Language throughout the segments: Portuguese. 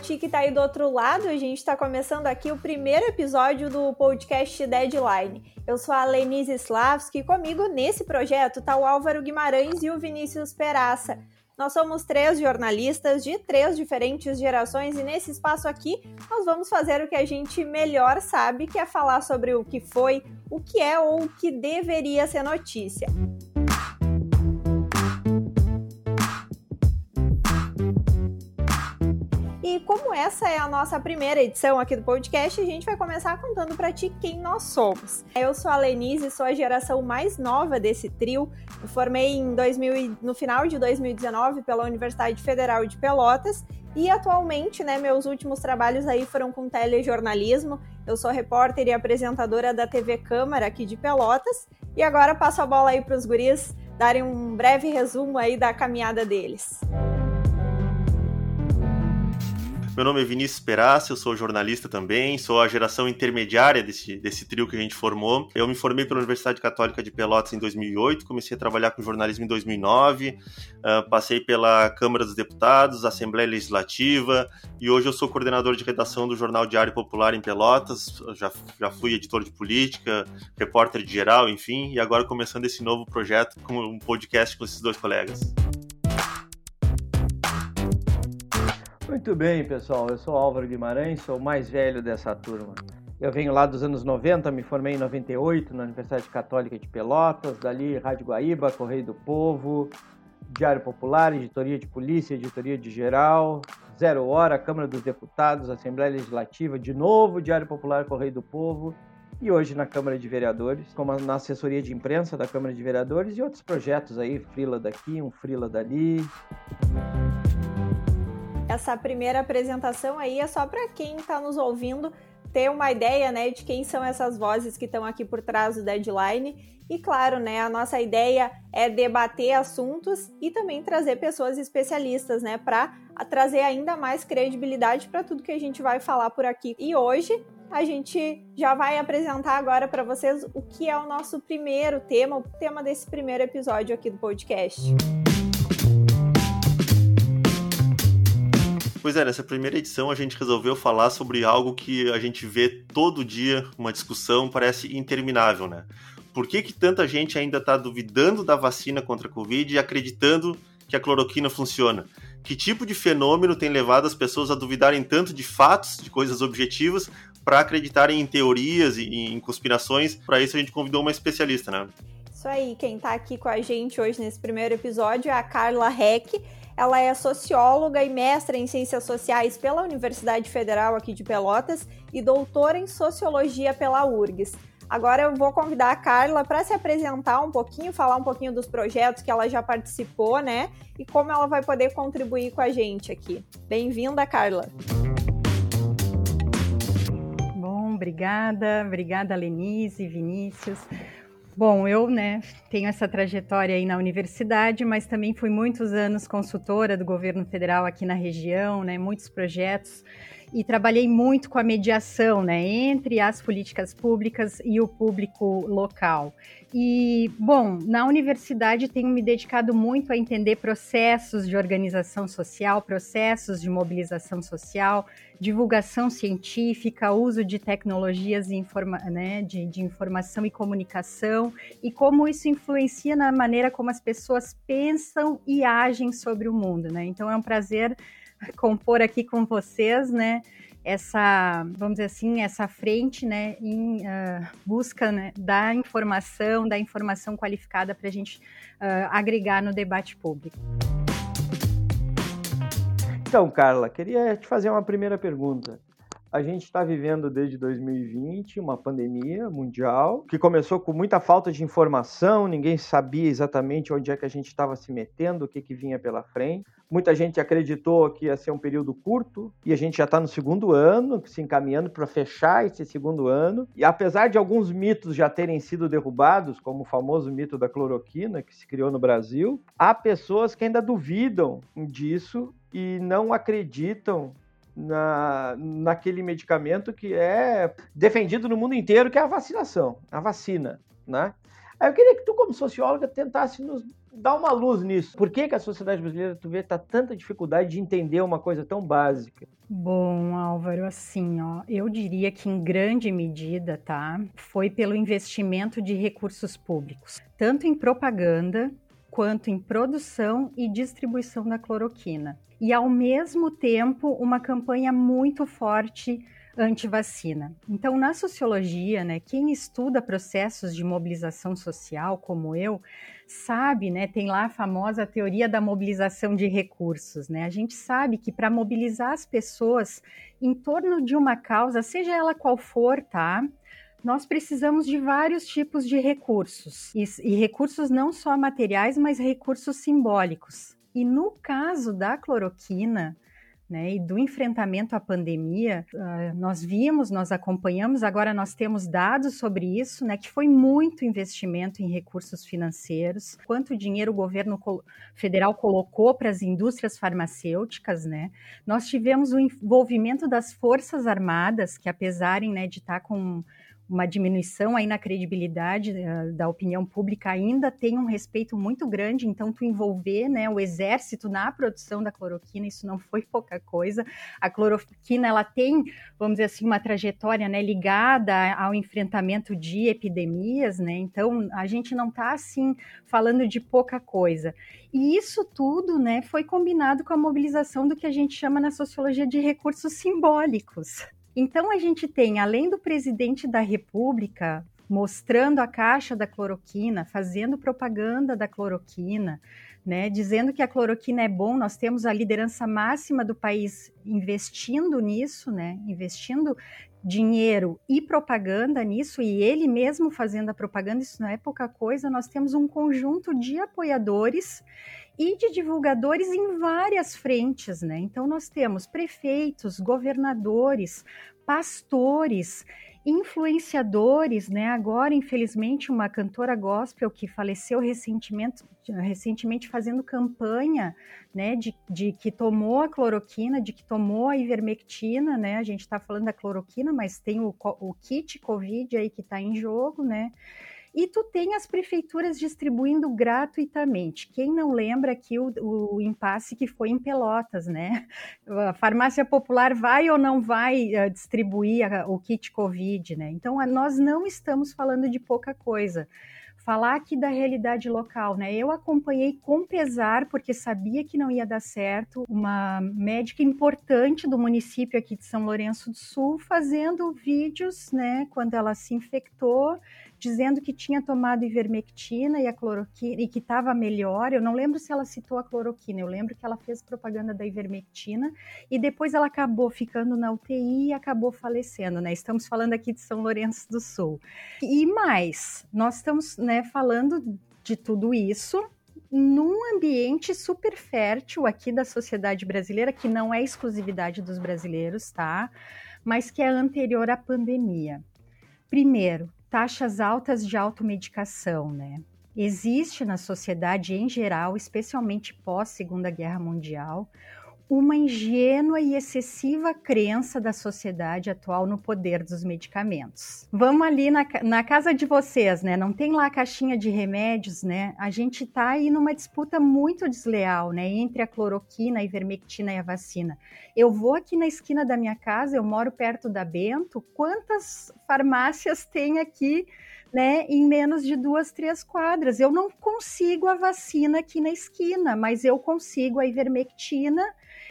ti que tá aí do outro lado. A gente está começando aqui o primeiro episódio do podcast Deadline. Eu sou a Lenise Slavski e comigo nesse projeto tá o Álvaro Guimarães e o Vinícius Peraça. Nós somos três jornalistas de três diferentes gerações e nesse espaço aqui nós vamos fazer o que a gente melhor sabe, que é falar sobre o que foi, o que é ou o que deveria ser notícia. E como essa é a nossa primeira edição aqui do podcast, a gente vai começar contando para ti quem nós somos. Eu sou a Lenise, sou a geração mais nova desse trio. Me formei em 2000, no final de 2019 pela Universidade Federal de Pelotas e atualmente, né, meus últimos trabalhos aí foram com telejornalismo. Eu sou repórter e apresentadora da TV Câmara aqui de Pelotas e agora passo a bola aí para os guris darem um breve resumo aí da caminhada deles. Meu nome é Vinícius Perassi, eu sou jornalista também, sou a geração intermediária desse, desse trio que a gente formou. Eu me formei pela Universidade Católica de Pelotas em 2008, comecei a trabalhar com jornalismo em 2009, uh, passei pela Câmara dos Deputados, Assembleia Legislativa e hoje eu sou coordenador de redação do Jornal Diário Popular em Pelotas, já, já fui editor de política, repórter de geral, enfim, e agora começando esse novo projeto com um podcast com esses dois colegas. Muito bem, pessoal. Eu sou Álvaro Guimarães, sou o mais velho dessa turma. Eu venho lá dos anos 90, me formei em 98 na Universidade Católica de Pelotas, dali Rádio Guaíba, Correio do Povo, Diário Popular, Editoria de Polícia, Editoria de Geral, Zero Hora, Câmara dos Deputados, Assembleia Legislativa, de novo Diário Popular, Correio do Povo e hoje na Câmara de Vereadores, como na assessoria de imprensa da Câmara de Vereadores e outros projetos aí, frila daqui, um frila dali essa primeira apresentação aí é só para quem está nos ouvindo ter uma ideia, né, de quem são essas vozes que estão aqui por trás do deadline. E claro, né, a nossa ideia é debater assuntos e também trazer pessoas especialistas, né, para trazer ainda mais credibilidade para tudo que a gente vai falar por aqui. E hoje a gente já vai apresentar agora para vocês o que é o nosso primeiro tema, o tema desse primeiro episódio aqui do podcast. Pois é, nessa primeira edição a gente resolveu falar sobre algo que a gente vê todo dia, uma discussão parece interminável, né? Por que, que tanta gente ainda está duvidando da vacina contra a Covid e acreditando que a cloroquina funciona? Que tipo de fenômeno tem levado as pessoas a duvidarem tanto de fatos, de coisas objetivas, para acreditarem em teorias e em conspirações? Para isso a gente convidou uma especialista, né? Isso aí, quem está aqui com a gente hoje nesse primeiro episódio é a Carla Heck ela é socióloga e mestra em ciências sociais pela Universidade Federal aqui de Pelotas e doutora em sociologia pela URGS. Agora eu vou convidar a Carla para se apresentar um pouquinho, falar um pouquinho dos projetos que ela já participou, né? E como ela vai poder contribuir com a gente aqui. Bem-vinda, Carla. Bom, obrigada, obrigada Lenise, Vinícius. Bom, eu, né, tenho essa trajetória aí na universidade, mas também fui muitos anos consultora do governo federal aqui na região, né, muitos projetos e trabalhei muito com a mediação, né, entre as políticas públicas e o público local. E, bom, na universidade tenho me dedicado muito a entender processos de organização social, processos de mobilização social, divulgação científica, uso de tecnologias informa né, de, de informação e comunicação e como isso influencia na maneira como as pessoas pensam e agem sobre o mundo, né? Então é um prazer compor aqui com vocês, né? Essa, vamos dizer assim, essa frente, né, em uh, busca né, da informação, da informação qualificada para a gente uh, agregar no debate público. Então, Carla, queria te fazer uma primeira pergunta. A gente está vivendo desde 2020 uma pandemia mundial que começou com muita falta de informação, ninguém sabia exatamente onde é que a gente estava se metendo, o que, que vinha pela frente. Muita gente acreditou que ia ser um período curto e a gente já está no segundo ano, se encaminhando para fechar esse segundo ano. E apesar de alguns mitos já terem sido derrubados, como o famoso mito da cloroquina que se criou no Brasil, há pessoas que ainda duvidam disso e não acreditam na, naquele medicamento que é defendido no mundo inteiro, que é a vacinação, a vacina, né? Aí eu queria que tu, como socióloga, tentasse nos Dá uma luz nisso. Por que, que a sociedade brasileira, tu vê, tá tanta dificuldade de entender uma coisa tão básica? Bom, Álvaro, assim, ó, eu diria que em grande medida, tá, foi pelo investimento de recursos públicos, tanto em propaganda quanto em produção e distribuição da cloroquina. E ao mesmo tempo, uma campanha muito forte anti-vacina. Então, na sociologia, né, quem estuda processos de mobilização social, como eu, sabe, né, tem lá a famosa teoria da mobilização de recursos, né? A gente sabe que para mobilizar as pessoas em torno de uma causa, seja ela qual for, tá? Nós precisamos de vários tipos de recursos, e, e recursos não só materiais, mas recursos simbólicos. E no caso da cloroquina, né, e do enfrentamento à pandemia, uh, nós vimos, nós acompanhamos, agora nós temos dados sobre isso, né, que foi muito investimento em recursos financeiros, quanto dinheiro o governo federal colocou para as indústrias farmacêuticas, né, nós tivemos o envolvimento das forças armadas, que apesar né, de estar tá com uma diminuição aí na credibilidade uh, da opinião pública ainda tem um respeito muito grande, então tu envolver né, o exército na produção da cloroquina, isso não foi pouca coisa. A cloroquina, ela tem, vamos dizer assim, uma trajetória né, ligada ao enfrentamento de epidemias, né, então a gente não está assim falando de pouca coisa. E isso tudo né, foi combinado com a mobilização do que a gente chama na sociologia de recursos simbólicos. Então a gente tem, além do presidente da República mostrando a caixa da cloroquina, fazendo propaganda da cloroquina, né, dizendo que a cloroquina é bom, nós temos a liderança máxima do país investindo nisso, né, investindo dinheiro e propaganda nisso, e ele mesmo fazendo a propaganda, isso não é pouca coisa, nós temos um conjunto de apoiadores e de divulgadores em várias frentes, né? Então nós temos prefeitos, governadores, pastores, influenciadores, né? Agora, infelizmente, uma cantora gospel que faleceu recentemente, recentemente fazendo campanha, né? De, de que tomou a cloroquina, de que tomou a ivermectina, né? A gente está falando da cloroquina, mas tem o, o kit COVID aí que está em jogo, né? E tu tem as prefeituras distribuindo gratuitamente. Quem não lembra aqui o, o impasse que foi em Pelotas, né? A farmácia popular vai ou não vai uh, distribuir a, o kit Covid, né? Então, a, nós não estamos falando de pouca coisa falar aqui da realidade local, né? Eu acompanhei com pesar, porque sabia que não ia dar certo, uma médica importante do município aqui de São Lourenço do Sul fazendo vídeos, né, quando ela se infectou dizendo que tinha tomado ivermectina e a cloroquina e que estava melhor. Eu não lembro se ela citou a cloroquina, eu lembro que ela fez propaganda da ivermectina e depois ela acabou ficando na UTI e acabou falecendo, né? Estamos falando aqui de São Lourenço do Sul. E mais, nós estamos, né, falando de tudo isso num ambiente super fértil aqui da sociedade brasileira, que não é exclusividade dos brasileiros, tá? Mas que é anterior à pandemia. Primeiro, taxas altas de automedicação, né? Existe na sociedade em geral, especialmente pós Segunda Guerra Mundial, uma ingênua e excessiva crença da sociedade atual no poder dos medicamentos. Vamos ali na, na, casa de vocês, né? Não tem lá a caixinha de remédios, né? A gente tá aí numa disputa muito desleal, né? Entre a cloroquina, a ivermectina e a vacina. Eu vou aqui na esquina da minha casa, eu moro perto da Bento. Quantas farmácias tem aqui? Né, em menos de duas, três quadras. Eu não consigo a vacina aqui na esquina, mas eu consigo a ivermectina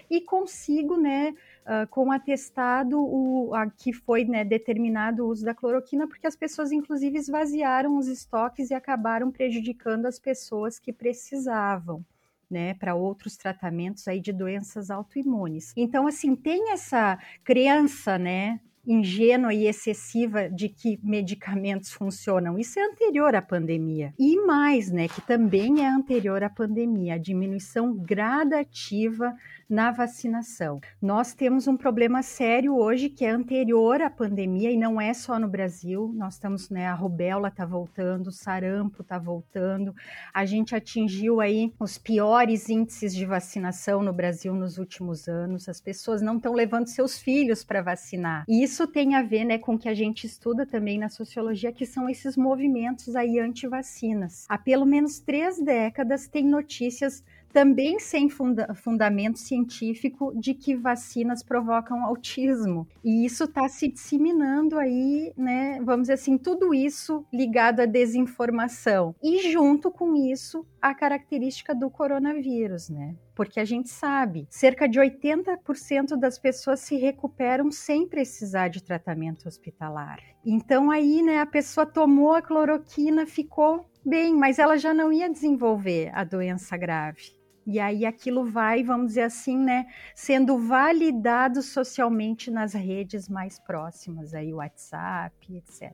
e consigo, né, uh, com atestado o, a, que foi né, determinado o uso da cloroquina, porque as pessoas, inclusive, esvaziaram os estoques e acabaram prejudicando as pessoas que precisavam. Né, para outros tratamentos aí de doenças autoimunes. Então, assim, tem essa crença, né, ingênua e excessiva de que medicamentos funcionam. Isso é anterior à pandemia. E mais, né, que também é anterior à pandemia, a diminuição gradativa na vacinação. Nós temos um problema sério hoje que é anterior à pandemia e não é só no Brasil. Nós estamos, né, a rubéola está voltando, o sarampo está voltando. A gente atingiu aí os piores índices de vacinação no Brasil nos últimos anos. As pessoas não estão levando seus filhos para vacinar. E isso tem a ver, né, com o que a gente estuda também na sociologia, que são esses movimentos aí anti-vacinas. Há pelo menos três décadas tem notícias também sem funda fundamento científico de que vacinas provocam autismo. E isso está se disseminando aí, né? Vamos dizer assim, tudo isso ligado à desinformação. E junto com isso, a característica do coronavírus, né? Porque a gente sabe, cerca de 80% das pessoas se recuperam sem precisar de tratamento hospitalar. Então aí, né, a pessoa tomou a cloroquina, ficou bem, mas ela já não ia desenvolver a doença grave. E aí aquilo vai, vamos dizer assim, né, sendo validado socialmente nas redes mais próximas, aí WhatsApp, etc.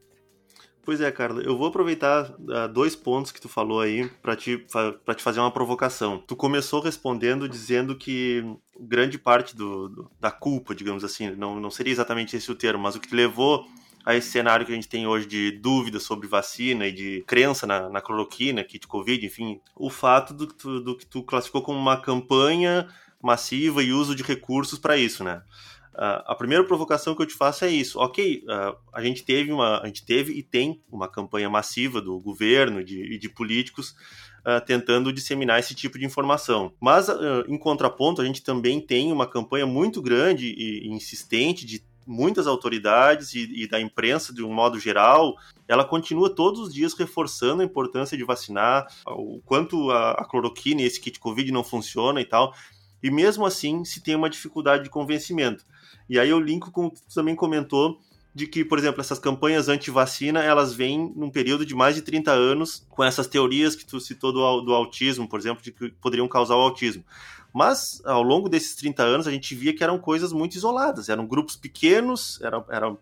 Pois é, Carla, eu vou aproveitar uh, dois pontos que tu falou aí para te, te fazer uma provocação. Tu começou respondendo dizendo que grande parte do, do, da culpa, digamos assim, não, não seria exatamente esse o termo, mas o que te levou a esse cenário que a gente tem hoje de dúvida sobre vacina e de crença na, na cloroquina, kit Covid, enfim, o fato do, do, que tu classificou como uma campanha massiva e uso de recursos para isso, né? Uh, a primeira provocação que eu te faço é isso. Ok, uh, a gente teve uma, a gente teve e tem uma campanha massiva do governo e de, de, políticos uh, tentando disseminar esse tipo de informação. Mas, em contraponto, a gente também tem uma campanha muito grande e insistente de muitas autoridades e, e, da imprensa de um modo geral, ela continua todos os dias reforçando a importância de vacinar, o quanto a, a cloroquina e esse kit Covid não funciona e tal. E mesmo assim, se tem uma dificuldade de convencimento. E aí eu linko com o que você também comentou de que, por exemplo, essas campanhas anti-vacina, elas vêm num período de mais de 30 anos com essas teorias que tu citou do, do autismo, por exemplo, de que poderiam causar o autismo. Mas ao longo desses 30 anos a gente via que eram coisas muito isoladas, eram grupos pequenos, eram, eram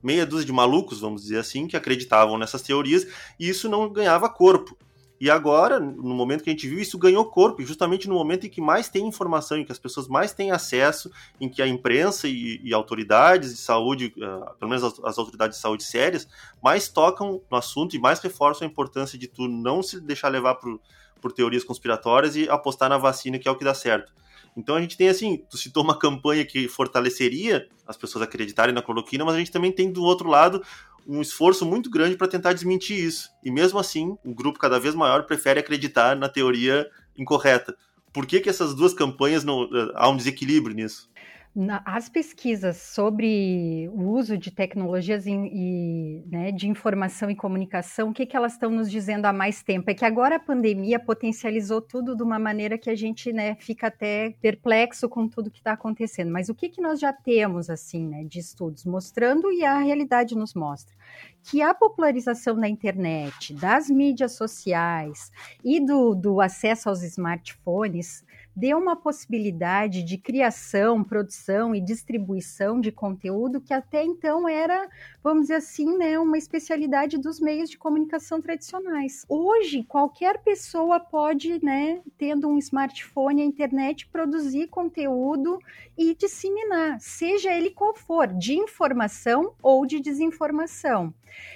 meia dúzia de malucos, vamos dizer assim, que acreditavam nessas teorias e isso não ganhava corpo. E agora, no momento que a gente viu, isso ganhou corpo, justamente no momento em que mais tem informação, em que as pessoas mais têm acesso, em que a imprensa e, e autoridades de saúde, uh, pelo menos as, as, autoridades de saúde sérias, mais tocam no assunto e mais reforçam a importância de tu não se deixar levar por por teorias conspiratórias e apostar na vacina, que é o que dá certo. Então a gente tem assim, tu citou uma campanha que fortaleceria as pessoas acreditarem na cloroquina, mas a gente também tem do outro lado um esforço muito grande para tentar desmentir isso. E mesmo assim, um grupo cada vez maior prefere acreditar na teoria incorreta. Por que, que essas duas campanhas não eh, há um desequilíbrio nisso? Na, as pesquisas sobre o uso de tecnologias e, né, de informação e comunicação, o que, que elas estão nos dizendo há mais tempo? É que agora a pandemia potencializou tudo de uma maneira que a gente né, fica até perplexo com tudo que está acontecendo. Mas o que, que nós já temos assim né, de estudos mostrando e a realidade nos mostra? Que a popularização da internet, das mídias sociais e do, do acesso aos smartphones deu uma possibilidade de criação, produção e distribuição de conteúdo que até então era, vamos dizer assim, né, uma especialidade dos meios de comunicação tradicionais. Hoje, qualquer pessoa pode, né, tendo um smartphone, a internet, produzir conteúdo e disseminar, seja ele qual for, de informação ou de desinformação.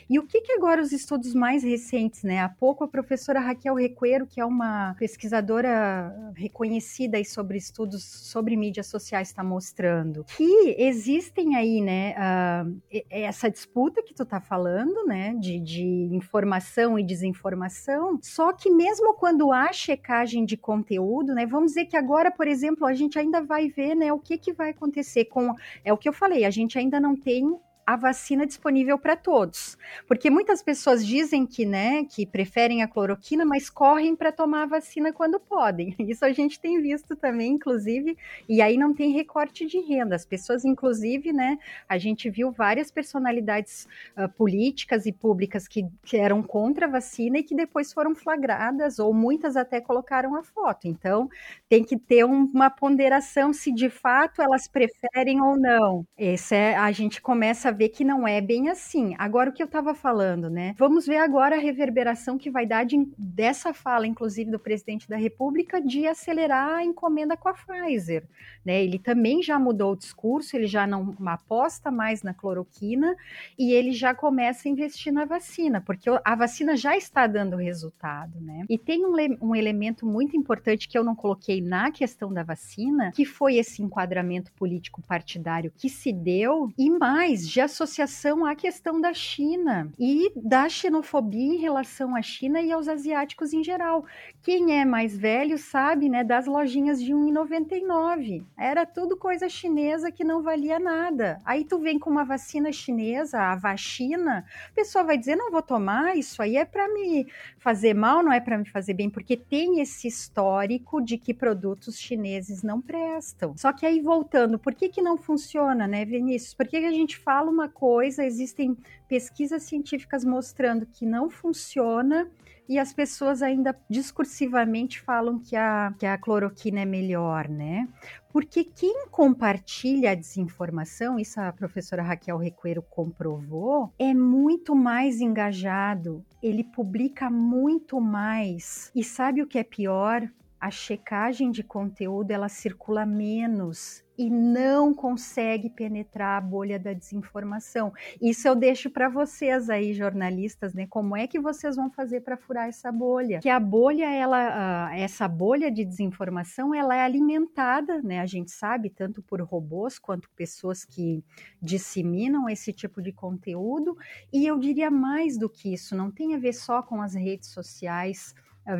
E o que, que agora os estudos mais recentes, né? Há pouco a professora Raquel Recuero, que é uma pesquisadora reconhecida aí sobre estudos sobre mídias sociais, está mostrando que existem aí, né, uh, essa disputa que tu está falando, né, de, de informação e desinformação, só que mesmo quando há checagem de conteúdo, né, vamos dizer que agora, por exemplo, a gente ainda vai ver, né, o que, que vai acontecer com, é o que eu falei, a gente ainda não tem a vacina disponível para todos. Porque muitas pessoas dizem que, né, que preferem a cloroquina, mas correm para tomar a vacina quando podem. Isso a gente tem visto também, inclusive, e aí não tem recorte de renda. As pessoas, inclusive, né, a gente viu várias personalidades uh, políticas e públicas que, que eram contra a vacina e que depois foram flagradas, ou muitas até colocaram a foto. Então, tem que ter um, uma ponderação se de fato elas preferem ou não. Esse é, a gente começa a ver que não é bem assim. Agora, o que eu estava falando, né? Vamos ver agora a reverberação que vai dar de, dessa fala, inclusive, do presidente da República, de acelerar a encomenda com a Pfizer. Né? Ele também já mudou o discurso, ele já não aposta mais na cloroquina e ele já começa a investir na vacina, porque a vacina já está dando resultado, né? E tem um, um elemento muito importante que eu não coloquei na questão da vacina, que foi esse enquadramento político partidário que se deu, e mais, já associação à questão da China e da xenofobia em relação à China e aos asiáticos em geral. Quem é mais velho sabe, né, das lojinhas de 1,99. Era tudo coisa chinesa que não valia nada. Aí tu vem com uma vacina chinesa, a vacina, a pessoa vai dizer: "Não vou tomar, isso aí é para me fazer mal, não é para me fazer bem", porque tem esse histórico de que produtos chineses não prestam. Só que aí voltando, por que que não funciona, né, Vinícius? Por que, que a gente fala uma coisa, existem pesquisas científicas mostrando que não funciona e as pessoas ainda discursivamente falam que a, que a cloroquina é melhor, né? Porque quem compartilha a desinformação, isso a professora Raquel Recuero comprovou, é muito mais engajado, ele publica muito mais. E sabe o que é pior? A checagem de conteúdo ela circula menos e não consegue penetrar a bolha da desinformação. Isso eu deixo para vocês aí, jornalistas, né? Como é que vocês vão fazer para furar essa bolha? Que a bolha, ela, essa bolha de desinformação, ela é alimentada, né? A gente sabe tanto por robôs quanto pessoas que disseminam esse tipo de conteúdo. E eu diria mais do que isso, não tem a ver só com as redes sociais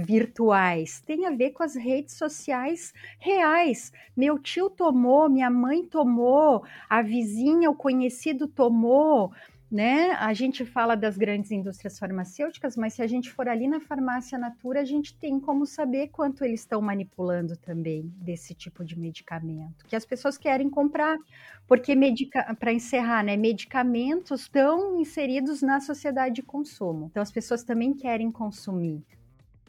virtuais, tem a ver com as redes sociais reais. Meu tio tomou, minha mãe tomou, a vizinha, o conhecido tomou, né? A gente fala das grandes indústrias farmacêuticas, mas se a gente for ali na farmácia Natura, a gente tem como saber quanto eles estão manipulando também desse tipo de medicamento, que as pessoas querem comprar, porque para encerrar, né, medicamentos estão inseridos na sociedade de consumo. Então as pessoas também querem consumir.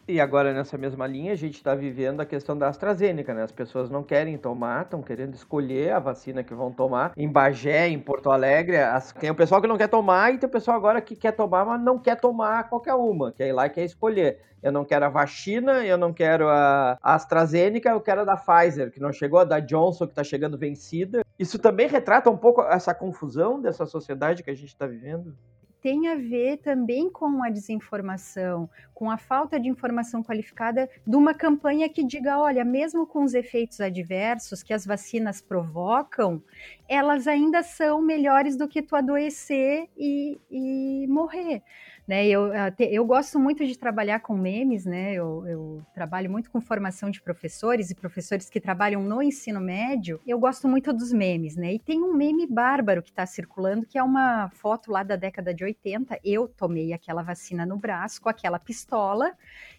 E agora, nessa mesma linha, a gente está vivendo a questão da AstraZeneca, né? As pessoas não querem tomar, estão querendo escolher a vacina que vão tomar. Em Bagé, em Porto Alegre, as... tem o pessoal que não quer tomar e tem o pessoal agora que quer tomar, mas não quer tomar qualquer uma, quer ir lá e quer escolher. Eu não quero a vacina, eu não quero a AstraZeneca, eu quero a da Pfizer, que não chegou, a da Johnson, que está chegando vencida. Isso também retrata um pouco essa confusão dessa sociedade que a gente está vivendo? Tem a ver também com a desinformação, com a falta de informação qualificada de uma campanha que diga, olha, mesmo com os efeitos adversos que as vacinas provocam, elas ainda são melhores do que tu adoecer e, e morrer. Né, eu, eu gosto muito de trabalhar com memes, né? Eu, eu, trabalho muito com formação de professores e professores que trabalham no ensino médio. Eu gosto muito dos memes, né? E tem um meme bárbaro que está circulando, que é uma foto lá da década de 80. Eu tomei aquela vacina no braço com aquela pistola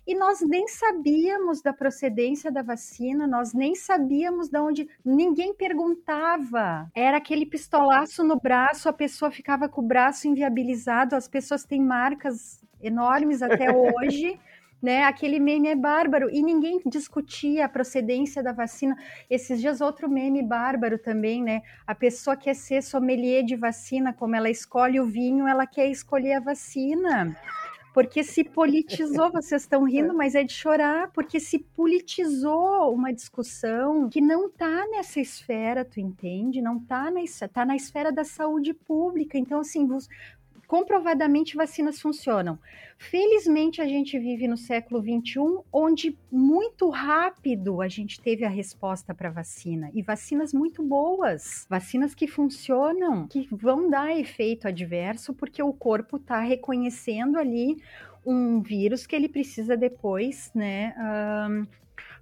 e nós nem sabíamos da procedência da vacina, nós nem sabíamos de onde. Ninguém perguntava. Era aquele pistolaço no braço, a pessoa ficava com o braço inviabilizado, as pessoas têm marcas enormes até hoje. né? Aquele meme é bárbaro e ninguém discutia a procedência da vacina. Esses dias outro meme bárbaro também, né? A pessoa quer ser sommelier de vacina, como ela escolhe o vinho, ela quer escolher a vacina porque se politizou, vocês estão rindo, mas é de chorar, porque se politizou uma discussão que não está nessa esfera, tu entende? Não está na, tá na esfera da saúde pública. Então, assim, comprovadamente vacinas funcionam. Felizmente a gente vive no século 21, onde muito rápido a gente teve a resposta para vacina e vacinas muito boas, vacinas que funcionam, que vão dar efeito adverso porque o corpo está reconhecendo ali um vírus que ele precisa depois, né, um,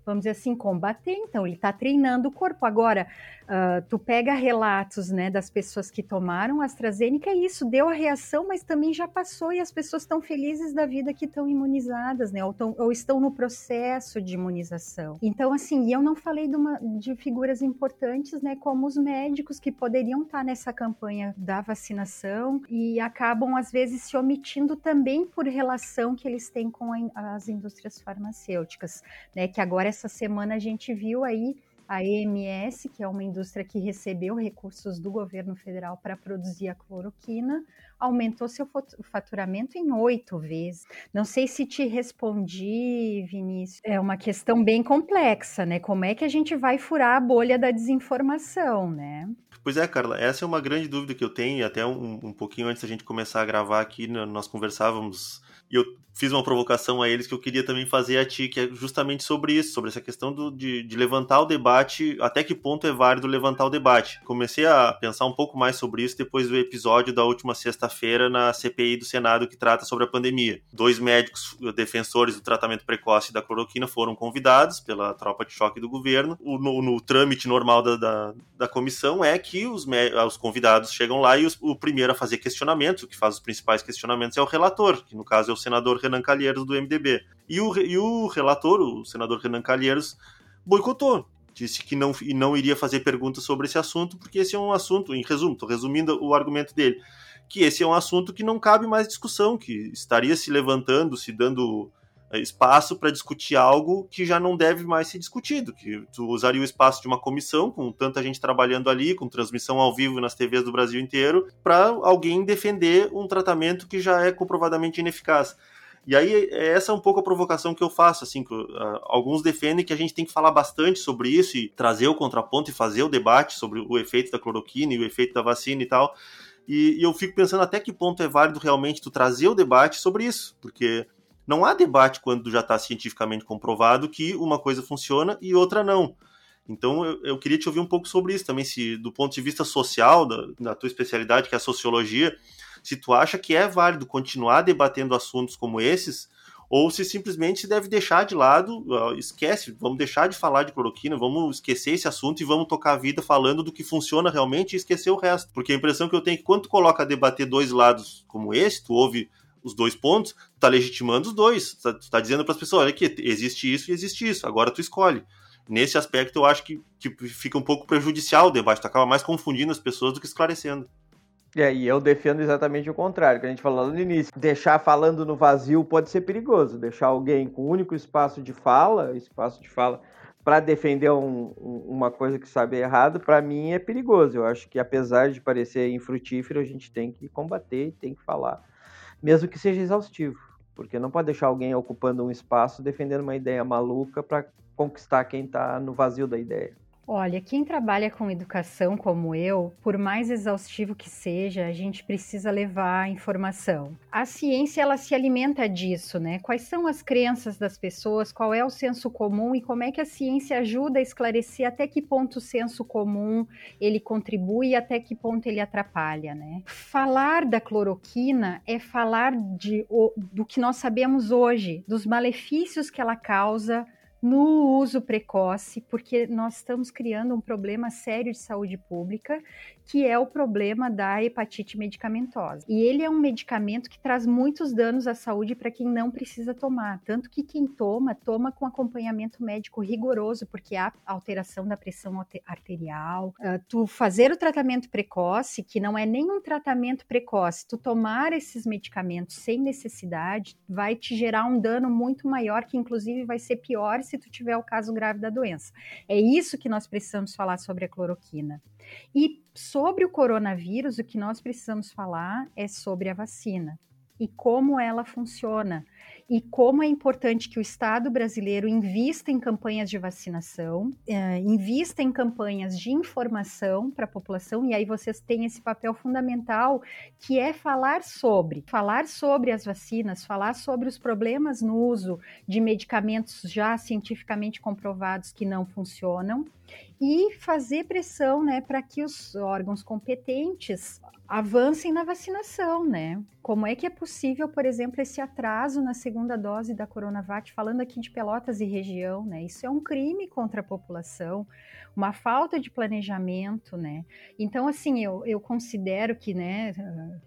vamos dizer assim, combater. Então, ele está treinando o corpo. Agora, uh, tu pega relatos né, das pessoas que tomaram AstraZeneca e isso deu a reação, mas também já passou e as pessoas estão felizes da vida que estão imunizadas, né? Ou, tão, ou, estão no processo de imunização. Então, assim, e eu não falei de, uma, de figuras importantes, né? Como os médicos que poderiam estar nessa campanha da vacinação e acabam, às vezes, se omitindo também por relação que eles têm com a, as indústrias farmacêuticas, né? Que agora essa semana a gente viu aí a EMS, que é uma indústria que recebeu recursos do governo federal para produzir a cloroquina, aumentou seu faturamento em oito vezes. Não sei se te respondi, Vinícius. É uma questão bem complexa, né? Como é que a gente vai furar a bolha da desinformação, né? Pois é, Carla, essa é uma grande dúvida que eu tenho, e até um, um pouquinho antes da gente começar a gravar aqui, nós conversávamos e eu fiz uma provocação a eles que eu queria também fazer a ti, que é justamente sobre isso, sobre essa questão do, de, de, levantar o debate, até que ponto é válido levantar o debate. Comecei a pensar um pouco mais sobre isso depois do episódio da última sexta-feira na CPI do Senado que trata sobre a pandemia. Dois médicos defensores do tratamento precoce da cloroquina foram convidados pela tropa de choque do governo. O, no, no trâmite normal da, da, da, comissão é que os, os convidados chegam lá e os, o primeiro a fazer questionamentos, o que faz os principais questionamentos é o relator, que no caso é o senador Renan Calheiros, do MDB. E o, e o relator, o senador Renan Calheiros, boicotou. Disse que não, e não iria fazer perguntas sobre esse assunto, porque esse é um assunto, em resumo, estou resumindo o argumento dele, que esse é um assunto que não cabe mais discussão, que estaria se levantando, se dando eh, espaço para discutir algo que já não deve mais ser discutido, que tu usaria o espaço de uma comissão com tanta gente trabalhando ali, com transmissão ao vivo nas TVs do Brasil inteiro, para alguém defender um tratamento que já é comprovadamente ineficaz. E aí, essa é um pouco a provocação que eu faço, assim, que, uh, alguns defendem que a gente tem que falar bastante sobre isso e trazer o contraponto e fazer o debate sobre o efeito da cloroquina e o efeito da vacina e tal. E, e eu fico pensando até que ponto é válido realmente tu trazer o debate sobre isso, porque não há debate quando já está cientificamente comprovado que uma coisa funciona e outra não. Então eu, eu, queria te ouvir um pouco sobre isso também, se do ponto de vista social, da, da tua especialidade, que é a sociologia, se tu acha que é válido continuar debatendo assuntos como esses, ou se simplesmente se deve deixar de lado, esquece, vamos deixar de falar de cloroquina, vamos esquecer esse assunto e vamos tocar a vida falando do que funciona realmente e esquecer o resto. Porque a impressão que eu tenho é que quando tu coloca a debater dois lados como esse, tu ouve os dois pontos, tu tá legitimando os dois. Tu tá, tu tá dizendo para as pessoas, olha aqui, existe isso e existe isso, agora tu escolhe. Nesse aspecto, eu acho que, que fica um pouco prejudicial o debate, tu acaba mais confundindo as pessoas do que esclarecendo. É, e eu defendo exatamente o contrário, que a gente falou no início. Deixar falando no vazio pode ser perigoso. Deixar alguém com o único espaço de fala, espaço de fala, para defender um, uma coisa que sabe errado, para mim é perigoso. Eu acho que apesar de parecer infrutífero, a gente tem que combater, tem que falar, mesmo que seja exaustivo, porque não pode deixar alguém ocupando um espaço defendendo uma ideia maluca para conquistar quem está no vazio da ideia. Olha, quem trabalha com educação como eu, por mais exaustivo que seja, a gente precisa levar informação. A ciência ela se alimenta disso, né? Quais são as crenças das pessoas, qual é o senso comum e como é que a ciência ajuda a esclarecer até que ponto o senso comum ele contribui e até que ponto ele atrapalha, né? Falar da cloroquina é falar de, do que nós sabemos hoje, dos malefícios que ela causa no uso precoce, porque nós estamos criando um problema sério de saúde pública que é o problema da hepatite medicamentosa. E ele é um medicamento que traz muitos danos à saúde para quem não precisa tomar. Tanto que quem toma, toma com acompanhamento médico rigoroso, porque há alteração da pressão arterial. Uh, tu fazer o tratamento precoce, que não é nenhum tratamento precoce, tu tomar esses medicamentos sem necessidade, vai te gerar um dano muito maior, que inclusive vai ser pior se tu tiver o caso grave da doença. É isso que nós precisamos falar sobre a cloroquina. E sobre o coronavírus, o que nós precisamos falar é sobre a vacina e como ela funciona e como é importante que o Estado brasileiro invista em campanhas de vacinação, é, invista em campanhas de informação para a população, e aí vocês têm esse papel fundamental que é falar sobre, falar sobre as vacinas, falar sobre os problemas no uso de medicamentos já cientificamente comprovados que não funcionam e fazer pressão, né, para que os órgãos competentes avancem na vacinação, né? Como é que é possível, por exemplo, esse atraso na segunda dose da Coronavac, falando aqui de Pelotas e região, né? Isso é um crime contra a população uma falta de planejamento, né? Então, assim, eu, eu considero que, né,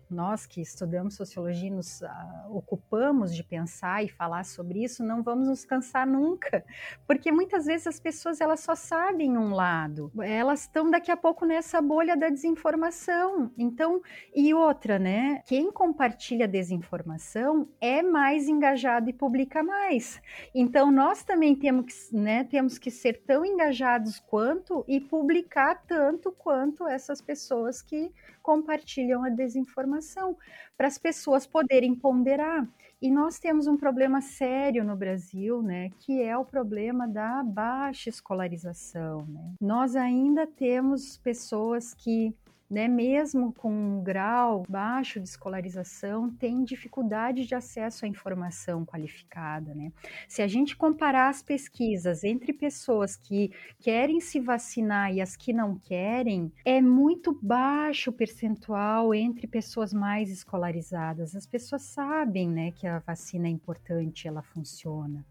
nós que estudamos sociologia nos uh, ocupamos de pensar e falar sobre isso, não vamos nos cansar nunca, porque muitas vezes as pessoas elas só sabem um lado, elas estão daqui a pouco nessa bolha da desinformação. Então, e outra, né? Quem compartilha desinformação é mais engajado e publica mais. Então, nós também temos que, né, temos que ser tão engajados quanto tanto e publicar tanto quanto essas pessoas que compartilham a desinformação, para as pessoas poderem ponderar. E nós temos um problema sério no Brasil, né, que é o problema da baixa escolarização. Né? Nós ainda temos pessoas que né, mesmo com um grau baixo de escolarização, tem dificuldade de acesso à informação qualificada. Né? Se a gente comparar as pesquisas entre pessoas que querem se vacinar e as que não querem, é muito baixo o percentual entre pessoas mais escolarizadas. As pessoas sabem né, que a vacina é importante, ela funciona.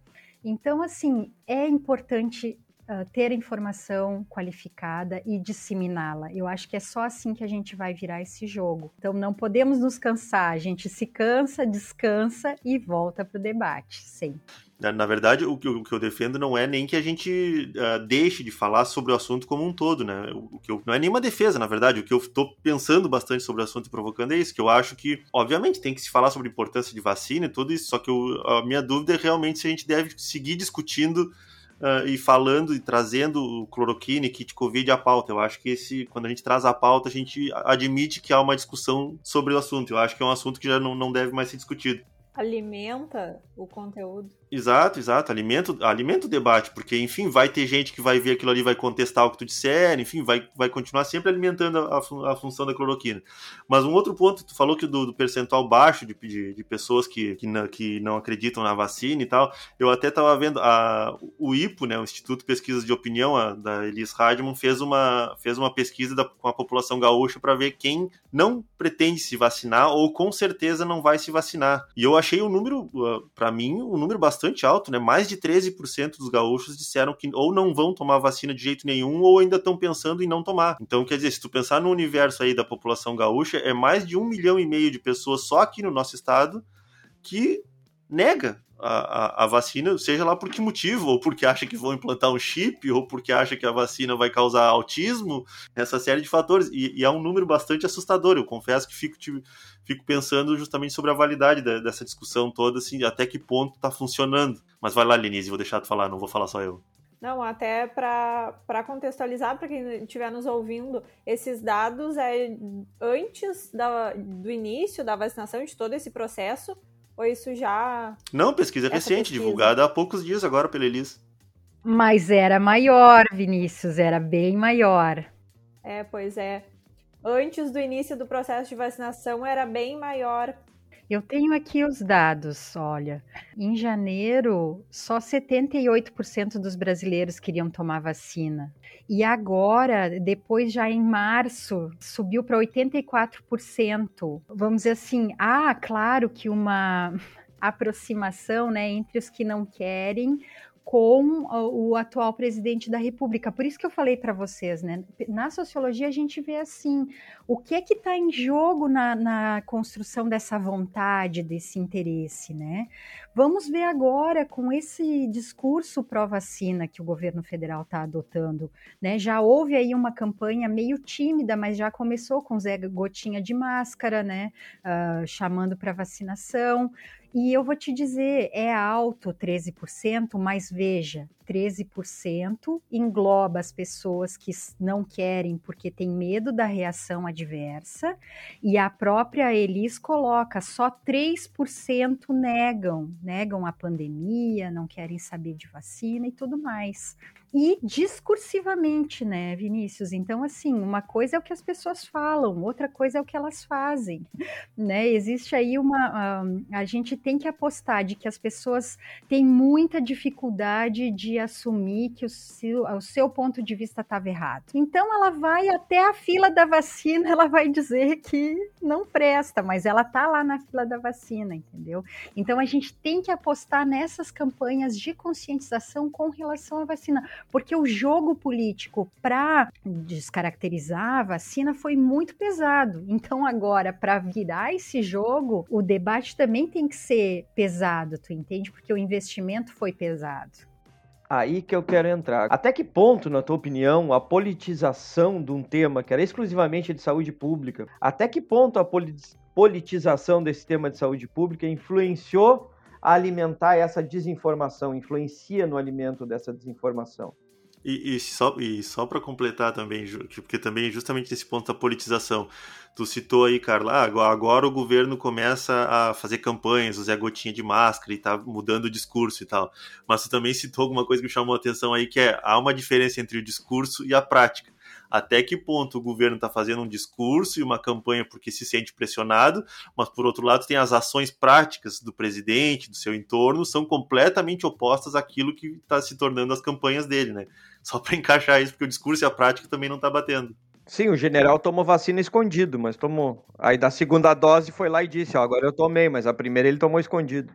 Então, assim, é importante uh, ter informação qualificada e disseminá-la. Eu acho que é só assim que a gente vai virar esse jogo. Então não podemos nos cansar, a gente se cansa, descansa e volta para o debate, sempre. Na verdade, o que, eu, defendo não é nem que a gente uh, deixe de falar sobre o assunto como um todo, né? O, que eu, não é nenhuma defesa, na verdade. O que eu estou pensando bastante sobre o assunto e provocando é isso, que eu acho que, obviamente, tem que se falar sobre a importância de vacina e tudo isso, só que eu, a minha dúvida é realmente se a gente deve seguir discutindo uh, e falando e trazendo o cloroquina e kit Covid à pauta. Eu acho que esse, quando a gente traz a pauta, a gente admite que há uma discussão sobre o assunto. Eu acho que é um assunto que já não, não deve mais ser discutido. Alimenta o conteúdo. Exato, exato. Alimenta, alimenta o debate, porque, enfim, vai ter gente que vai ver aquilo ali, vai contestar o que tu disser, enfim, vai, vai continuar sempre alimentando a, a função da cloroquina. Mas um outro ponto, tu falou que do, do percentual baixo de, de, de pessoas que, que, não, que não acreditam na vacina e tal, eu até estava vendo, a, o IPO, né, o Instituto de Pesquisas de Opinião, a, da Elis Radman, fez uma, fez uma pesquisa da, com a população gaúcha para ver quem não pretende se vacinar ou com certeza não vai se vacinar. E eu achei um número, uh, para mim, um número bastante bastante alto, né? Mais de 13% dos gaúchos disseram que ou não vão tomar vacina de jeito nenhum ou ainda estão pensando em não tomar. Então, quer dizer, se tu pensar no universo aí da população gaúcha, é mais de um milhão e meio de pessoas só aqui no nosso estado que nega a, a, vacina, seja lá por que motivo, ou porque acha que vão implantar um chip, ou porque acha que a vacina vai causar autismo, essa série de fatores. E, e é um número bastante assustador. Eu confesso que fico, fico pensando justamente sobre a validade da, dessa discussão toda, assim, até que ponto está funcionando. Mas vai lá, Lenise, vou deixar tu falar, não vou falar só eu. Não, até para contextualizar, para quem estiver nos ouvindo, esses dados é antes da, do início da vacinação, de todo esse processo, ou isso já. Não, pesquisa recente, pesquisa? divulgada há poucos dias agora pela Elis. Mas era maior, Vinícius, era bem maior. É, pois é. Antes do início do processo de vacinação era bem maior. Eu tenho aqui os dados, olha. Em janeiro, só 78% dos brasileiros queriam tomar vacina. E agora, depois já em março, subiu para 84%. Vamos dizer assim, há, claro que uma aproximação né, entre os que não querem com o atual presidente da República. Por isso que eu falei para vocês, né? Na sociologia a gente vê assim, o que é que está em jogo na, na, construção dessa vontade, desse interesse, né? Vamos ver agora com esse discurso pró-vacina que o governo federal está adotando, né? Já houve aí uma campanha meio tímida, mas já começou com Zé Gotinha de máscara, né? Uh, chamando para vacinação. E eu vou te dizer, é alto 13%, mas veja, 13% engloba as pessoas que não querem porque tem medo da reação adversa, e a própria Elis coloca só 3% negam, negam a pandemia, não querem saber de vacina e tudo mais e discursivamente, né, Vinícius? Então, assim, uma coisa é o que as pessoas falam, outra coisa é o que elas fazem, né? Existe aí uma. Um, a gente tem que apostar de que as pessoas têm muita dificuldade de assumir que o seu, o seu ponto de vista estava errado. Então, ela vai até a fila da vacina, ela vai dizer que não presta, mas ela tá lá na fila da vacina, entendeu? Então, a gente tem que apostar nessas campanhas de conscientização com relação à vacina porque o jogo político para descaracterizar a vacina foi muito pesado. Então, agora, para virar esse jogo, o debate também tem que ser pesado, tu entende? Porque o investimento foi pesado. Aí que eu quero entrar. Até que ponto, na tua opinião, a politização de um tema que era exclusivamente de saúde pública, até que ponto a politização desse tema de saúde pública influenciou a alimentar essa desinformação, influencia no alimento dessa desinformação? E, e só, e só para completar também, porque também justamente nesse ponto da politização, tu citou aí, Carla, ah, agora o governo começa a fazer campanhas, Zé Gotinha de máscara e tá mudando o discurso e tal. Mas tu também citou alguma coisa que me chamou a atenção aí, que é há uma diferença entre o discurso e a prática até que ponto o governo está fazendo um discurso e uma campanha porque se sente pressionado, mas por outro lado tem as ações práticas do presidente, do seu entorno, são completamente opostas àquilo que está se tornando as campanhas dele, né? Só para encaixar isso, porque o discurso e a prática também não está batendo. Sim, o general tomou vacina escondido, mas tomou. Aí da segunda dose foi lá e disse, ó, agora eu tomei, mas a primeira ele tomou escondido.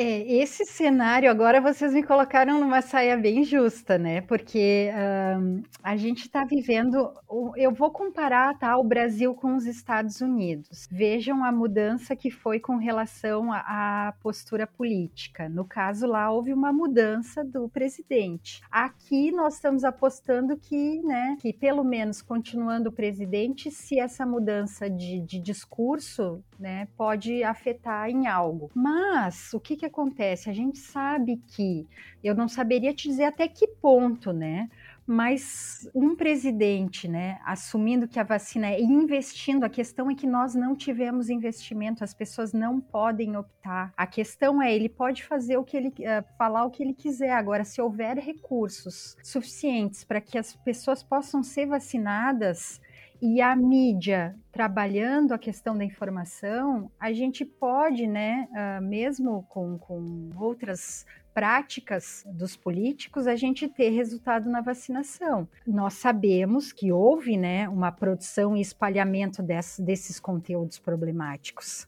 É, esse cenário agora vocês me colocaram numa saia bem justa, né? Porque um, a gente está vivendo. Eu vou comparar tá, o Brasil com os Estados Unidos. Vejam a mudança que foi com relação à postura política. No caso lá, houve uma mudança do presidente. Aqui nós estamos apostando que, né, que pelo menos continuando o presidente, se essa mudança de, de discurso né, pode afetar em algo. Mas o que que acontece? A gente sabe que, eu não saberia te dizer até que ponto, né? Mas um presidente, né, assumindo que a vacina é investindo, a questão é que nós não tivemos investimento, as pessoas não podem optar. A questão é, ele pode fazer o que ele uh, falar o que ele quiser. Agora, se houver recursos suficientes para que as pessoas possam ser vacinadas, e a mídia trabalhando a questão da informação, a gente pode, né, uh, mesmo com, com outras práticas dos políticos, a gente ter resultado na vacinação. Nós sabemos que houve né, uma produção e espalhamento desse, desses conteúdos problemáticos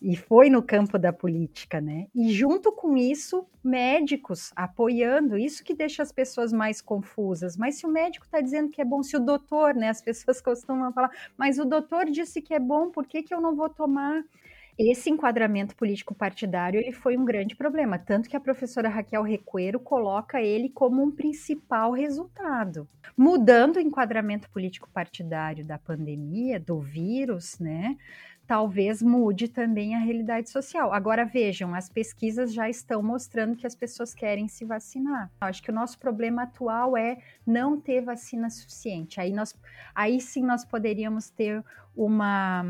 e foi no campo da política, né? E junto com isso, médicos apoiando, isso que deixa as pessoas mais confusas. Mas se o médico está dizendo que é bom, se o doutor, né? As pessoas costumam falar, mas o doutor disse que é bom, por que, que eu não vou tomar? Esse enquadramento político partidário ele foi um grande problema, tanto que a professora Raquel Recuero coloca ele como um principal resultado. Mudando o enquadramento político partidário da pandemia, do vírus, né? Talvez mude também a realidade social. Agora vejam, as pesquisas já estão mostrando que as pessoas querem se vacinar. Eu acho que o nosso problema atual é não ter vacina suficiente. Aí nós, aí sim nós poderíamos ter uma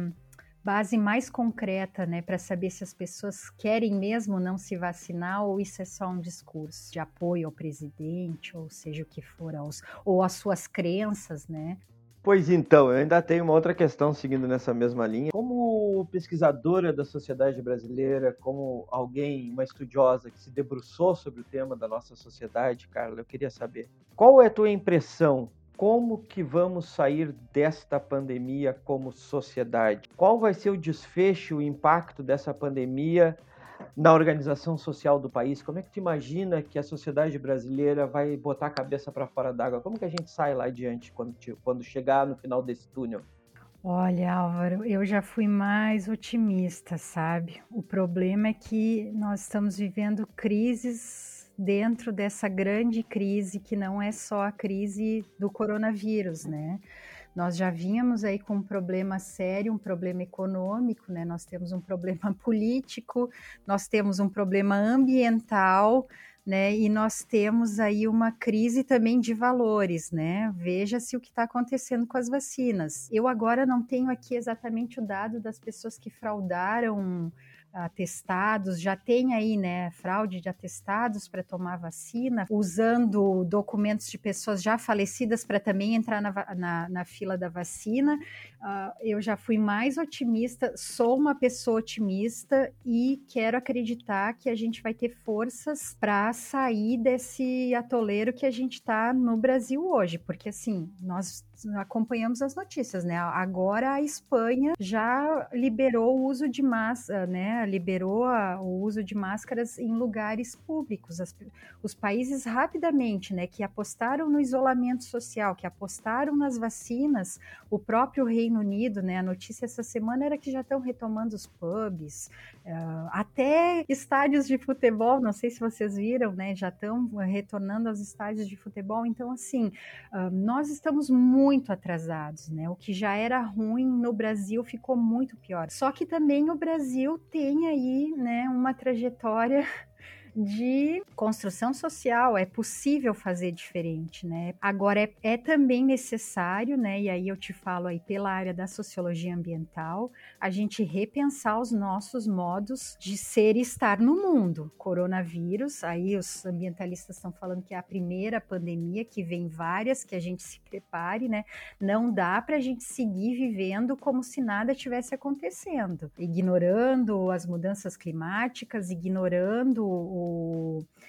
base mais concreta, né, para saber se as pessoas querem mesmo não se vacinar ou isso é só um discurso de apoio ao presidente, ou seja o que for, aos, ou às suas crenças, né? Pois então, eu ainda tenho uma outra questão seguindo nessa mesma linha. Como pesquisadora da sociedade brasileira, como alguém, uma estudiosa que se debruçou sobre o tema da nossa sociedade, Carla, eu queria saber qual é a tua impressão como que vamos sair desta pandemia como sociedade? Qual vai ser o desfecho, o impacto dessa pandemia na organização social do país? Como é que tu imagina que a sociedade brasileira vai botar a cabeça para fora d'água? Como que a gente sai lá adiante quando, quando chegar no final desse túnel? Olha, Álvaro, eu já fui mais otimista, sabe? O problema é que nós estamos vivendo crises dentro dessa grande crise que não é só a crise do coronavírus, né? Nós já vínhamos aí com um problema sério, um problema econômico, né? Nós temos um problema político, nós temos um problema ambiental, né? E nós temos aí uma crise também de valores, né? Veja-se o que está acontecendo com as vacinas. Eu agora não tenho aqui exatamente o dado das pessoas que fraudaram atestados, já tem aí, né, fraude de atestados para tomar vacina, usando documentos de pessoas já falecidas para também entrar na, na, na, fila da vacina. Uh, eu já fui mais otimista, sou uma pessoa otimista e quero acreditar que a gente vai ter forças para sair desse atoleiro que a gente está no Brasil hoje, porque assim, nós acompanhamos as notícias, né? Agora a Espanha já liberou o uso de máscara, né? Liberou a, o uso de máscaras em lugares públicos. As, os países rapidamente, né? Que apostaram no isolamento social, que apostaram nas vacinas, o próprio Reino Unido, né? A notícia essa semana era que já estão retomando os pubs, até estádios de futebol. Não sei se vocês viram, né? Já estão retornando aos estádios de futebol. Então, assim, uh, nós estamos muito atrasados, né? O que já era ruim no Brasil ficou muito pior. Só que também o Brasil tem aí, né, uma trajetória de construção social. É possível fazer diferente, né? Agora é, é também necessário, né? E aí eu te falo aí pela área da sociologia ambiental, a gente repensar os nossos modos de ser e estar no mundo. Coronavírus, aí os ambientalistas estão falando que é a primeira pandemia, que vem várias, que a gente se prepare, né? Não dá para a gente seguir vivendo como se nada tivesse acontecendo, ignorando as mudanças climáticas, ignorando o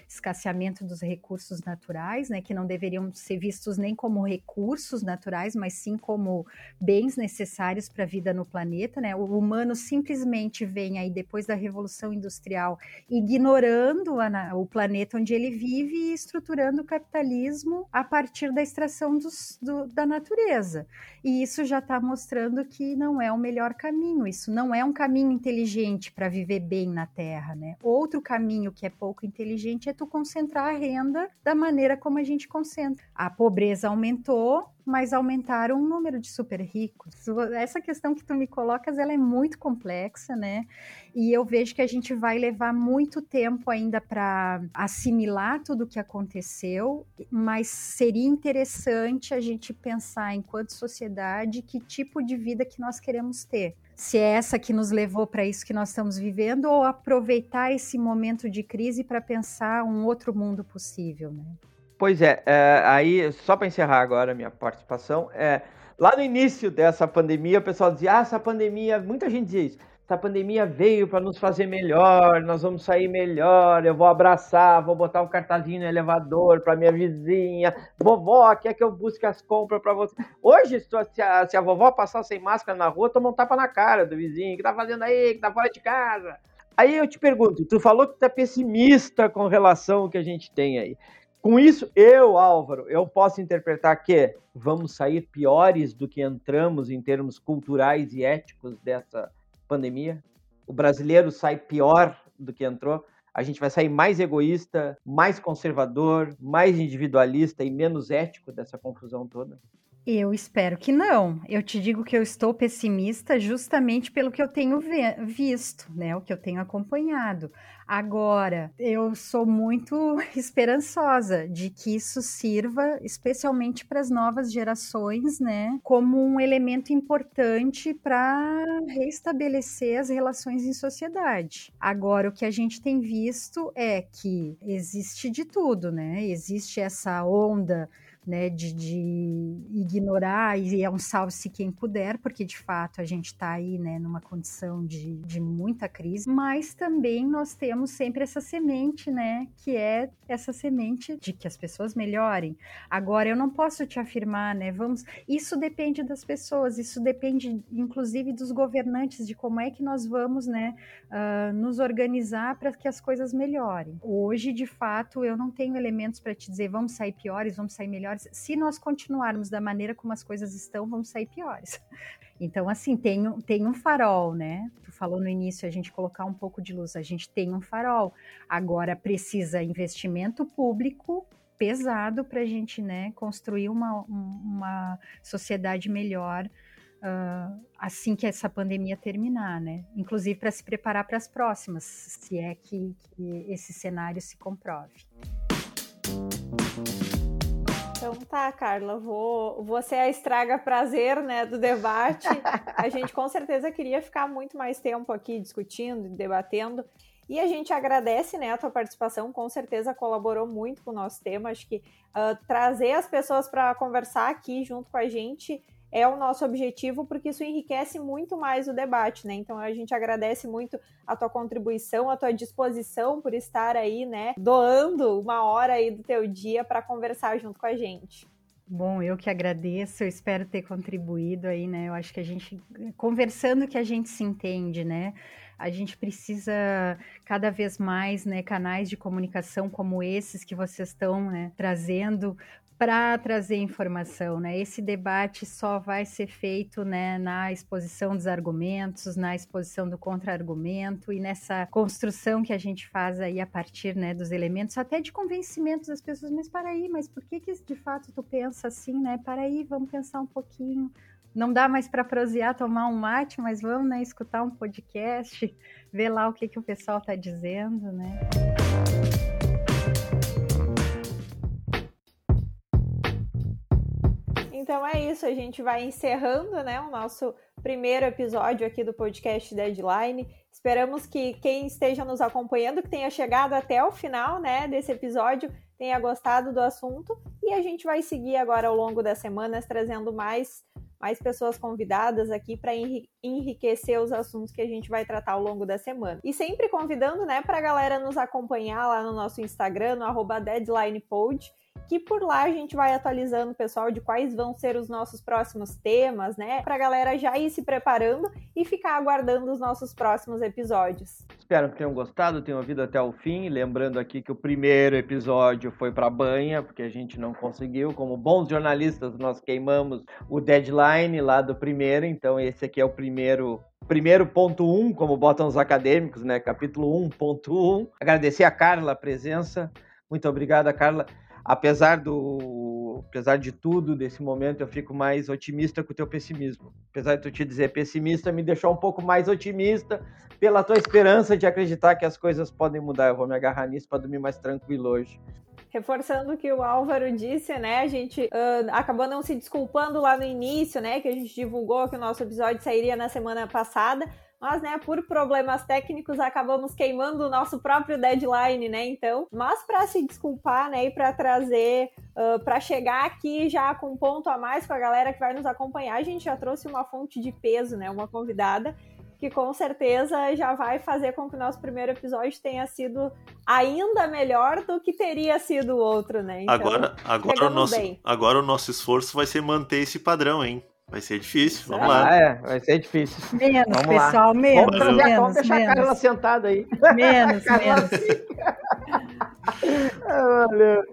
escasseamento dos recursos naturais, né? Que não deveriam ser vistos nem como recursos naturais, mas sim como bens necessários para a vida no planeta, né? O humano simplesmente vem aí depois da revolução industrial ignorando a, o planeta onde ele vive e estruturando o capitalismo a partir da extração dos, do, da natureza. E isso já está mostrando que não é o melhor caminho, isso não é um caminho inteligente para viver bem na Terra, né? Outro caminho que é pouco inteligente é tu concentrar a renda da maneira como a gente concentra. A pobreza aumentou, mas aumentaram o número de super ricos. Essa questão que tu me colocas, ela é muito complexa, né? E eu vejo que a gente vai levar muito tempo ainda para assimilar tudo o que aconteceu, mas seria interessante a gente pensar enquanto sociedade que tipo de vida que nós queremos ter se é essa que nos levou para isso que nós estamos vivendo ou aproveitar esse momento de crise para pensar um outro mundo possível, né? Pois é, é aí, só para encerrar agora a minha participação, é, lá no início dessa pandemia, o pessoal dizia, ah, essa pandemia, muita gente dizia isso, essa pandemia veio para nos fazer melhor, nós vamos sair melhor, eu vou abraçar, vou botar um cartazinho no elevador para minha vizinha, vovó, quer que eu busque as compras para você? Hoje, se a, se a vovó passar sem máscara na rua, toma um tapa na cara do vizinho, que tá fazendo aí, que tá fora de casa? Aí eu te pergunto, tu falou que é pessimista com relação ao que a gente tem aí. Com isso, eu, Álvaro, eu posso interpretar que vamos sair piores do que entramos em termos culturais e éticos dessa pandemia. O brasileiro sai pior do que entrou. A gente vai sair mais egoísta, mais conservador, mais individualista e menos ético dessa confusão toda. Eu espero que não. Eu te digo que eu estou pessimista justamente pelo que eu tenho visto, né? O que eu tenho acompanhado. Agora, eu sou muito esperançosa de que isso sirva, especialmente para as novas gerações, né? Como um elemento importante para restabelecer as relações em sociedade. Agora, o que a gente tem visto é que existe de tudo, né? Existe essa onda né, de, de, ignorar e é um salve-se quem puder, porque de fato a gente está aí né, numa condição de, de muita crise, mas também nós temos sempre essa semente, né, que é essa semente de que as pessoas melhorem. Agora, eu não posso te afirmar, né, vamos, isso depende das pessoas, isso depende inclusive dos governantes, de como é que nós vamos, né, uh, nos organizar para que as coisas melhorem. Hoje, de fato, eu não tenho elementos para te dizer vamos sair piores, vamos sair melhores, Se nós continuarmos da maneira como as coisas estão, vamos sair piores. Então, assim, tem, tem um farol, né? Tu falou no início a gente colocar um pouco de luz. A gente tem um farol. Agora precisa investimento público pesado para a gente, né, construir uma, uma sociedade melhor uh, assim que essa pandemia terminar, né? Inclusive para se preparar para as próximas, se é que, que esse cenário se comprove. Então tá, Carla, vou, vou ser a estraga prazer, né, do debate. A gente com certeza queria ficar muito mais tempo aqui discutindo, debatendo. E a gente agradece, né, a tua participação, com certeza colaborou muito com o nosso tema. Acho que uh, trazer as pessoas para conversar aqui junto com a gente é o nosso objetivo, porque isso enriquece muito mais o debate, né? Então a gente agradece muito a tua contribuição, a tua disposição por estar aí, né, doando uma hora aí do teu dia para conversar junto com a gente. Bom, eu que agradeço, eu espero ter contribuído aí, né? Eu acho que a gente, conversando que a gente se entende, né? A gente precisa cada vez mais, né, canais de comunicação como esses que vocês estão né, trazendo para trazer informação, né? Esse debate só vai ser feito, né, na exposição dos argumentos, na exposição do contra-argumento e nessa construção que a gente faz aí a partir, né, dos elementos, até de convencimento das pessoas. Mas para aí, mas por que que de fato tu pensa assim, né? Para aí, vamos pensar um pouquinho não dá mais para prosear, tomar um mate, mas vamos né, escutar um podcast, ver lá o que, que o pessoal está dizendo, né? Então é isso, a gente vai encerrando né, o nosso primeiro episódio aqui do podcast Deadline. Esperamos que quem esteja nos acompanhando, que tenha chegado até o final né, desse episódio, tenha gostado do assunto. E a gente vai seguir agora ao longo das semanas trazendo mais, mais pessoas convidadas aqui para enriquecer os assuntos que a gente vai tratar ao longo da semana. E sempre convidando né, para a galera nos acompanhar lá no nosso Instagram, no deadlinepod que por lá a gente vai atualizando o pessoal de quais vão ser os nossos próximos temas, né? Pra galera já ir se preparando e ficar aguardando os nossos próximos episódios. Espero que tenham gostado, tenham ouvido até o fim. Lembrando aqui que o primeiro episódio foi para banha, porque a gente não conseguiu. Como bons jornalistas, nós queimamos o deadline lá do primeiro, então esse aqui é o primeiro primeiro ponto um, como botam os acadêmicos, né? Capítulo 1.1. Agradecer a Carla a presença. Muito obrigada, Carla apesar do apesar de tudo desse momento eu fico mais otimista com o teu pessimismo apesar de tu te dizer pessimista me deixou um pouco mais otimista pela tua esperança de acreditar que as coisas podem mudar eu vou me agarrar nisso para dormir mais tranquilo hoje reforçando o que o Álvaro disse, né? A gente uh, acabou não se desculpando lá no início, né? Que a gente divulgou que o nosso episódio sairia na semana passada, mas, né, por problemas técnicos acabamos queimando o nosso próprio deadline, né? Então, mas para se desculpar, né, e para trazer, uh, para chegar aqui já com um ponto a mais com a galera que vai nos acompanhar, a gente já trouxe uma fonte de peso, né, uma convidada que com certeza já vai fazer com que o nosso primeiro episódio tenha sido ainda melhor do que teria sido o outro, né? Então, agora, agora, o nosso, agora o nosso esforço vai ser manter esse padrão, hein? Vai ser difícil, vamos ah, lá. É, vai ser difícil. Menos, vamos pessoal, lá. menos. Vamos, menos, vamos deixar menos. a Carla sentada aí. Menos, menos. Valeu.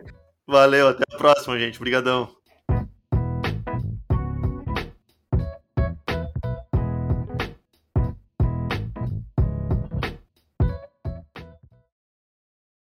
Valeu, até a próxima, gente. Obrigadão.